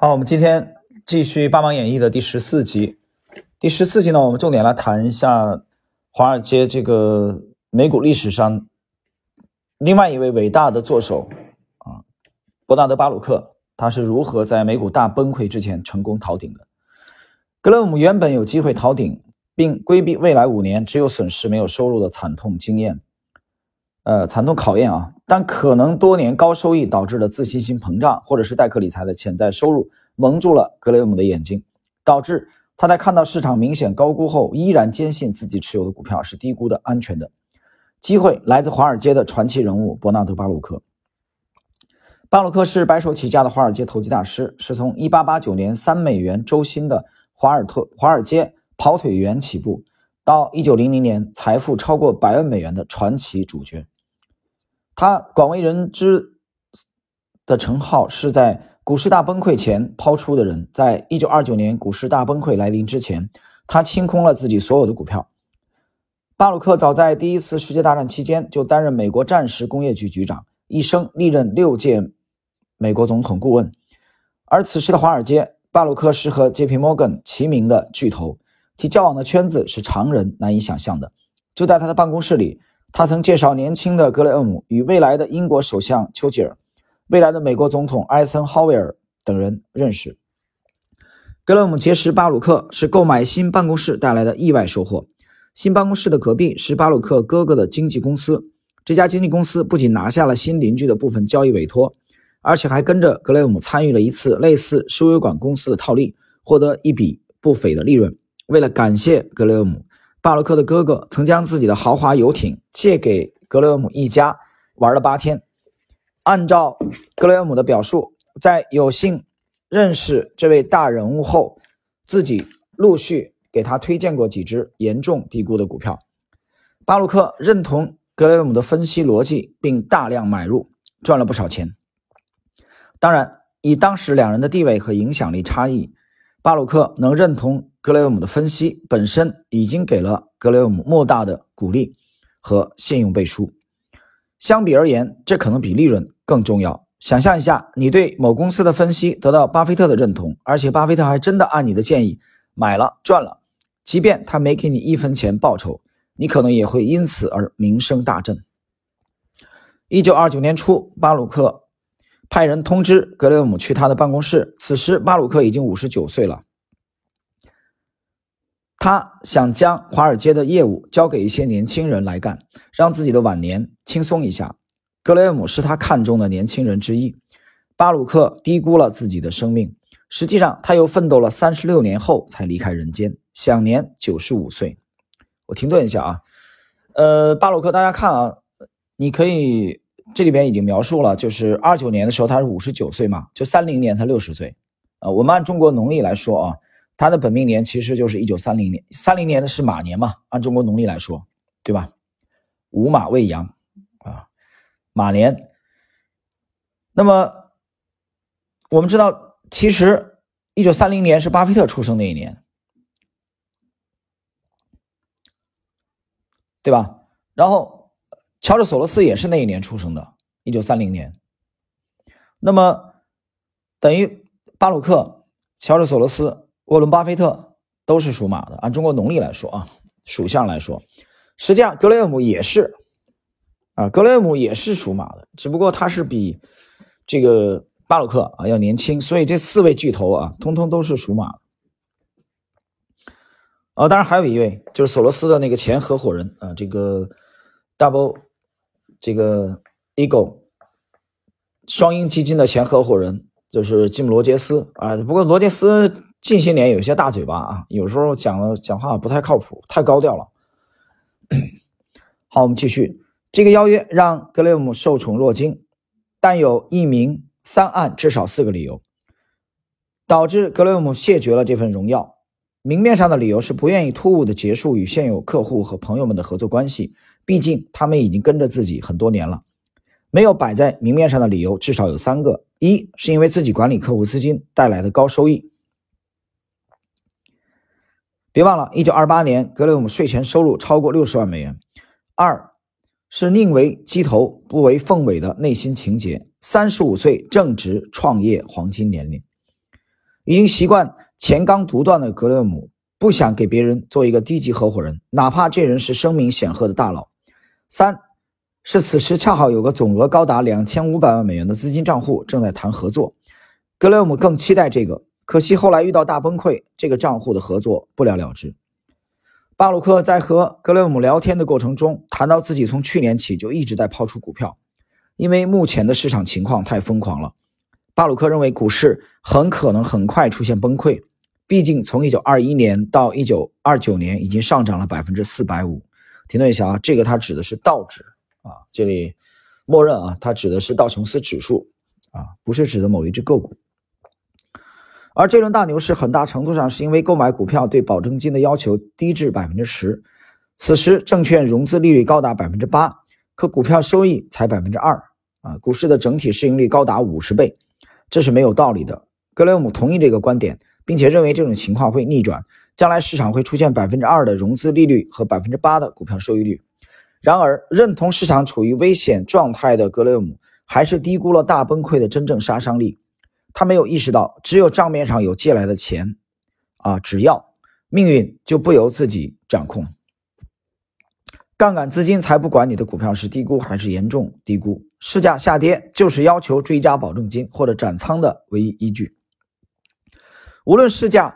好，我们今天继续《八芒演义》的第十四集。第十四集呢，我们重点来谈一下华尔街这个美股历史上另外一位伟大的作手啊，伯纳德·巴鲁克，他是如何在美股大崩溃之前成功逃顶的？格雷姆原本有机会逃顶，并规避未来五年只有损失没有收入的惨痛经验，呃，惨痛考验啊！但可能多年高收益导致的自信心膨胀，或者是代客理财的潜在收入蒙住了格雷厄姆的眼睛，导致他在看到市场明显高估后，依然坚信自己持有的股票是低估的、安全的。机会来自华尔街的传奇人物伯纳德·巴鲁克。巴鲁克是白手起家的华尔街投机大师，是从1889年三美元周薪的。华尔特华尔街跑腿员起步，到一九零零年财富超过百万美元的传奇主角。他广为人知的称号是在股市大崩溃前抛出的人。在一九二九年股市大崩溃来临之前，他清空了自己所有的股票。巴鲁克早在第一次世界大战期间就担任美国战时工业局局长，一生历任六届美国总统顾问。而此时的华尔街。巴鲁克是和 J.P. Morgan 齐名的巨头，其交往的圈子是常人难以想象的。就在他的办公室里，他曾介绍年轻的格雷厄姆与未来的英国首相丘吉尔、未来的美国总统艾森豪威尔等人认识。格雷厄姆结识巴鲁克是购买新办公室带来的意外收获。新办公室的隔壁是巴鲁克哥哥的经纪公司，这家经纪公司不仅拿下了新邻居的部分交易委托。而且还跟着格雷厄姆参与了一次类似输油管公司的套利，获得一笔不菲的利润。为了感谢格雷厄姆，巴洛克的哥哥曾将自己的豪华游艇借给格雷厄姆一家玩了八天。按照格雷厄姆的表述，在有幸认识这位大人物后，自己陆续给他推荐过几只严重低估的股票。巴洛克认同格雷厄姆的分析逻辑，并大量买入，赚了不少钱。当然，以当时两人的地位和影响力差异，巴鲁克能认同格雷厄姆的分析本身已经给了格雷厄姆莫大的鼓励和信用背书。相比而言，这可能比利润更重要。想象一下，你对某公司的分析得到巴菲特的认同，而且巴菲特还真的按你的建议买了赚了，即便他没给你一分钱报酬，你可能也会因此而名声大振。一九二九年初，巴鲁克。派人通知格雷厄姆去他的办公室。此时，巴鲁克已经五十九岁了。他想将华尔街的业务交给一些年轻人来干，让自己的晚年轻松一下。格雷厄姆是他看中的年轻人之一。巴鲁克低估了自己的生命。实际上，他又奋斗了三十六年后才离开人间，享年九十五岁。我停顿一下啊，呃，巴鲁克，大家看啊，你可以。这里边已经描述了，就是二九年的时候他是五十九岁嘛，就三零年他六十岁，呃，我们按中国农历来说啊，他的本命年其实就是一九三零年，三零年的是马年嘛，按中国农历来说，对吧？午马未羊啊，马年。那么我们知道，其实一九三零年是巴菲特出生那一年，对吧？然后。乔治·索罗斯也是那一年出生的，一九三零年。那么，等于巴鲁克、乔治·索罗斯、沃伦·巴菲特都是属马的。按中国农历来说啊，属相来说，实际上格雷厄姆也是啊，格雷厄姆也是属马的，只不过他是比这个巴鲁克啊要年轻。所以这四位巨头啊，通通都是属马。啊，当然还有一位就是索罗斯的那个前合伙人啊，这个 Double。这个 Eagle 双鹰基金的前合伙人就是吉姆·罗杰斯啊，不过罗杰斯近些年有些大嘴巴啊，有时候讲的讲话不太靠谱，太高调了。好，我们继续。这个邀约让格雷厄姆受宠若惊，但有一名三案至少四个理由，导致格雷厄姆谢绝了这份荣耀。明面上的理由是不愿意突兀的结束与现有客户和朋友们的合作关系。毕竟他们已经跟着自己很多年了，没有摆在明面上的理由至少有三个：一是因为自己管理客户资金带来的高收益。别忘了，一九二八年格雷厄姆税前收入超过六十万美元。二是宁为鸡头不为凤尾的内心情结。三十五岁正值创业黄金年龄。已经习惯钱刚独断的格雷厄姆不想给别人做一个低级合伙人，哪怕这人是声名显赫的大佬。三是此时恰好有个总额高达两千五百万美元的资金账户正在谈合作，格雷厄姆更期待这个，可惜后来遇到大崩溃，这个账户的合作不了了之。巴鲁克在和格雷姆聊天的过程中谈到自己从去年起就一直在抛出股票，因为目前的市场情况太疯狂了。巴鲁克认为股市很可能很快出现崩溃，毕竟从一九二一年到一九二九年已经上涨了百分之四百五。停顿一下啊，这个它指的是道指啊，这里默认啊，它指的是道琼斯指数啊，不是指的某一只个股。而这轮大牛市很大程度上是因为购买股票对保证金的要求低至百分之十，此时证券融资利率高达百分之八，可股票收益才百分之二啊，股市的整体市盈率高达五十倍。这是没有道理的。格雷厄姆同意这个观点，并且认为这种情况会逆转，将来市场会出现百分之二的融资利率和百分之八的股票收益率。然而，认同市场处于危险状态的格雷厄姆还是低估了大崩溃的真正杀伤力。他没有意识到，只有账面上有借来的钱，啊，只要命运就不由自己掌控。杠杆资金才不管你的股票是低估还是严重低估，市价下跌就是要求追加保证金或者斩仓的唯一依据。无论市价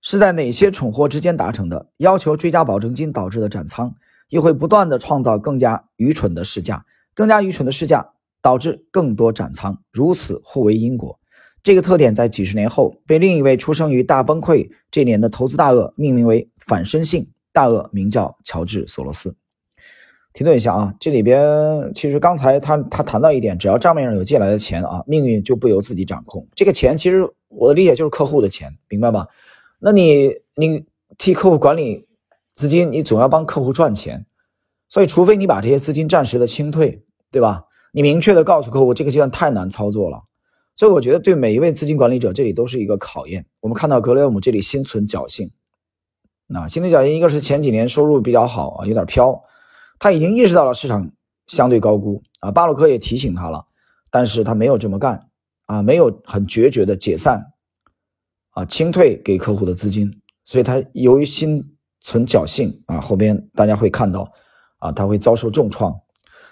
是在哪些蠢货之间达成的，要求追加保证金导致的斩仓，又会不断的创造更加愚蠢的市价，更加愚蠢的市价导致更多斩仓，如此互为因果。这个特点在几十年后被另一位出生于大崩溃这年的投资大鳄命名为反身性大鳄，名叫乔治·索罗斯。停顿一下啊，这里边其实刚才他他谈到一点，只要账面上有借来的钱啊，命运就不由自己掌控。这个钱其实我的理解就是客户的钱，明白吧？那你你替客户管理资金，你总要帮客户赚钱，所以除非你把这些资金暂时的清退，对吧？你明确的告诉客户这个阶段太难操作了，所以我觉得对每一位资金管理者这里都是一个考验。我们看到格雷厄姆这里心存侥幸，那心存侥幸，一个是前几年收入比较好啊，有点飘。他已经意识到了市场相对高估啊，巴洛克也提醒他了，但是他没有这么干啊，没有很决绝的解散啊，清退给客户的资金，所以他由于心存侥幸啊，后边大家会看到啊，他会遭受重创。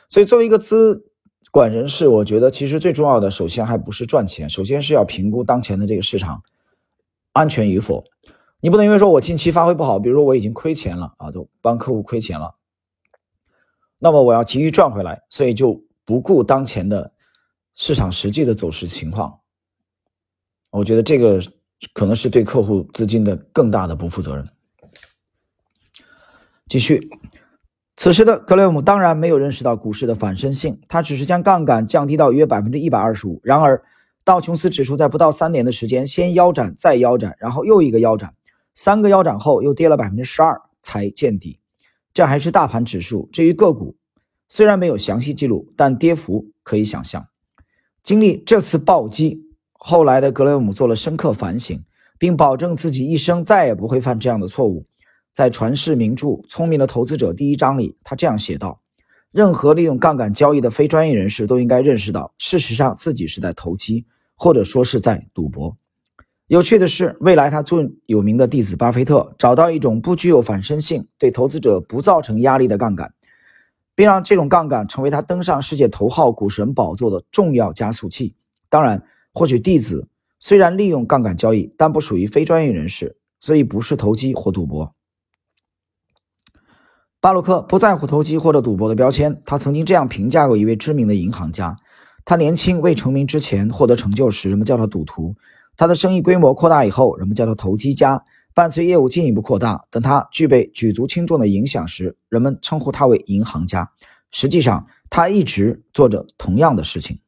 所以作为一个资管人事，我觉得其实最重要的，首先还不是赚钱，首先是要评估当前的这个市场安全与否。你不能因为说我近期发挥不好，比如说我已经亏钱了啊，都帮客户亏钱了。那么我要急于赚回来，所以就不顾当前的市场实际的走势情况。我觉得这个可能是对客户资金的更大的不负责任。继续，此时的格雷厄姆当然没有认识到股市的反身性，他只是将杠杆降低到约百分之一百二十五。然而，道琼斯指数在不到三年的时间，先腰斩再腰斩，然后又一个腰斩，三个腰斩后又跌了百分之十二才见底。这还是大盘指数。至于个股，虽然没有详细记录，但跌幅可以想象。经历这次暴击，后来的格雷厄姆做了深刻反省，并保证自己一生再也不会犯这样的错误。在传世名著《聪明的投资者》第一章里，他这样写道：“任何利用杠杆交易的非专业人士都应该认识到，事实上自己是在投机，或者说是在赌博。”有趣的是，未来他最有名的弟子巴菲特找到一种不具有反身性、对投资者不造成压力的杠杆，并让这种杠杆成为他登上世界头号股神宝座的重要加速器。当然，或许弟子虽然利用杠杆交易，但不属于非专业人士，所以不是投机或赌博。巴洛克不在乎投机或者赌博的标签，他曾经这样评价过一位知名的银行家：他年轻未成名之前获得成就时，人们叫他赌徒。他的生意规模扩大以后，人们叫他投机家；伴随业务进一步扩大，等他具备举足轻重的影响时，人们称呼他为银行家。实际上，他一直做着同样的事情。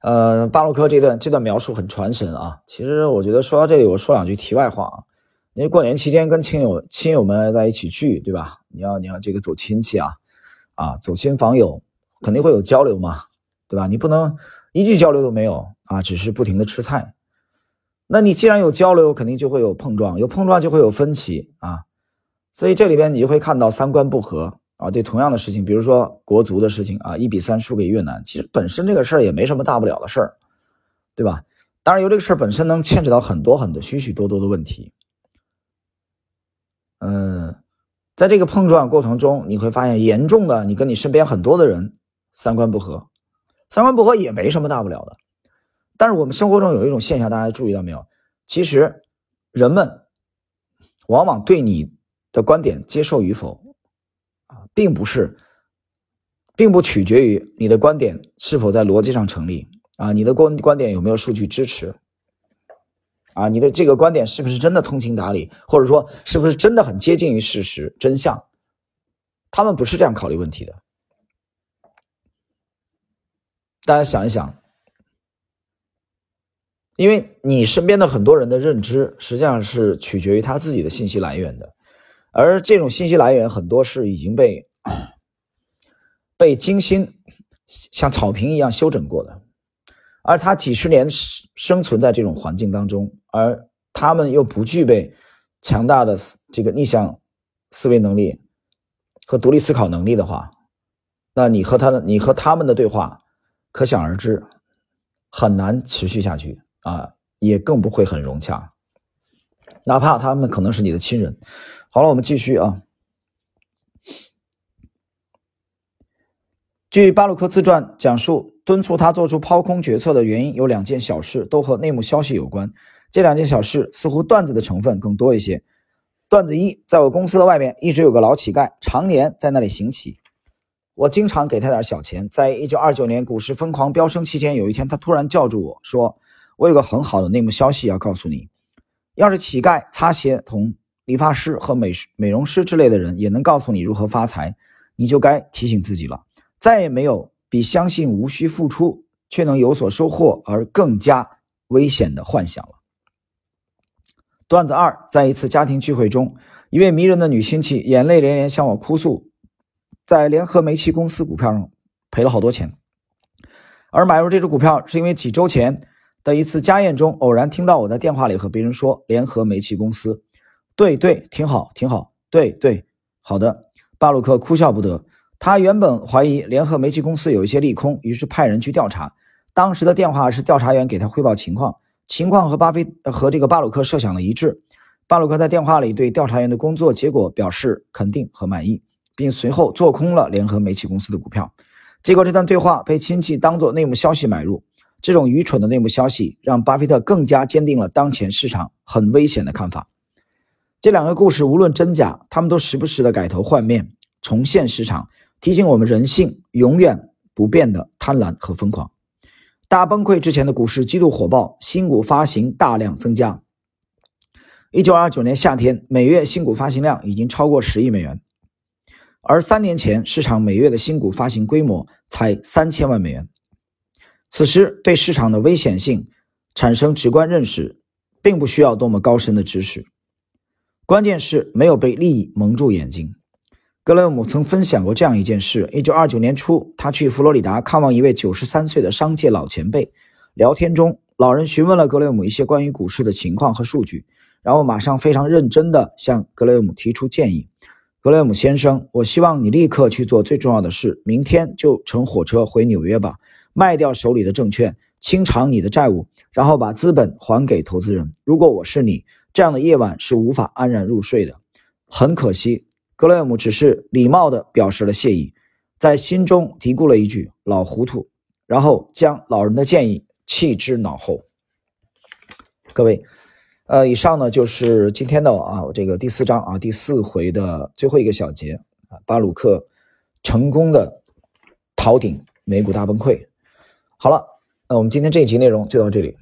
呃，巴洛克这段这段描述很传神啊。其实，我觉得说到这里，我说两句题外话啊。因为过年期间跟亲友亲友们在一起聚，对吧？你要你要这个走亲戚啊，啊，走亲访友，肯定会有交流嘛，对吧？你不能。一句交流都没有啊，只是不停的吃菜。那你既然有交流，肯定就会有碰撞，有碰撞就会有分歧啊。所以这里边你就会看到三观不合啊。对同样的事情，比如说国足的事情啊，一比三输给越南，其实本身这个事儿也没什么大不了的事儿，对吧？当然，由这个事儿本身能牵扯到很多很多许许多多的问题。嗯，在这个碰撞过程中，你会发现严重的，你跟你身边很多的人三观不合，三观不合也没什么大不了的。但是我们生活中有一种现象，大家注意到没有？其实人们往往对你的观点接受与否啊，并不是，并不取决于你的观点是否在逻辑上成立啊，你的观观点有没有数据支持啊，你的这个观点是不是真的通情达理，或者说是不是真的很接近于事实真相？他们不是这样考虑问题的。大家想一想。因为你身边的很多人的认知，实际上是取决于他自己的信息来源的，而这种信息来源很多是已经被被精心像草坪一样修整过的，而他几十年生存在这种环境当中，而他们又不具备强大的这个逆向思维能力和独立思考能力的话，那你和他的你和他们的对话，可想而知，很难持续下去。啊，也更不会很融洽，哪怕他们可能是你的亲人。好了，我们继续啊。据巴鲁克自传讲述，敦促他做出抛空决策的原因有两件小事，都和内幕消息有关。这两件小事似乎段子的成分更多一些。段子一，在我公司的外面一直有个老乞丐，常年在那里行乞。我经常给他点小钱。在一九二九年股市疯狂飙升期间，有一天他突然叫住我说。我有个很好的内幕消息要告诉你：要是乞丐、擦鞋童、理发师和美美容师之类的人也能告诉你如何发财，你就该提醒自己了。再也没有比相信无需付出却能有所收获而更加危险的幻想了。段子二：在一次家庭聚会中，一位迷人的女亲戚眼泪连连向我哭诉，在联合煤气公司股票上赔了好多钱，而买入这只股票是因为几周前。的一次家宴中，偶然听到我在电话里和别人说联合煤气公司，对对，挺好挺好，对对，好的。巴鲁克哭笑不得，他原本怀疑联合煤气公司有一些利空，于是派人去调查。当时的电话是调查员给他汇报情况，情况和巴菲和这个巴鲁克设想的一致。巴鲁克在电话里对调查员的工作结果表示肯定和满意，并随后做空了联合煤气公司的股票。结果这段对话被亲戚当作内幕消息买入。这种愚蠢的内幕消息让巴菲特更加坚定了当前市场很危险的看法。这两个故事无论真假，他们都时不时的改头换面，重现市场，提醒我们人性永远不变的贪婪和疯狂。大崩溃之前的股市极度火爆，新股发行大量增加。一九二九年夏天，每月新股发行量已经超过十亿美元，而三年前市场每月的新股发行规模才三千万美元。此时对市场的危险性产生直观认识，并不需要多么高深的知识，关键是没有被利益蒙住眼睛。格雷厄姆曾分享过这样一件事：一九二九年初，他去佛罗里达看望一位九十三岁的商界老前辈。聊天中，老人询问了格雷厄姆一些关于股市的情况和数据，然后马上非常认真地向格雷厄姆提出建议：“格雷厄姆先生，我希望你立刻去做最重要的事，明天就乘火车回纽约吧。”卖掉手里的证券，清偿你的债务，然后把资本还给投资人。如果我是你，这样的夜晚是无法安然入睡的。很可惜，格雷厄姆只是礼貌地表示了谢意，在心中嘀咕了一句“老糊涂”，然后将老人的建议弃之脑后。各位，呃，以上呢就是今天的啊这个第四章啊第四回的最后一个小节啊，巴鲁克成功的逃顶，美股大崩溃。好了，那我们今天这一集内容就到这里。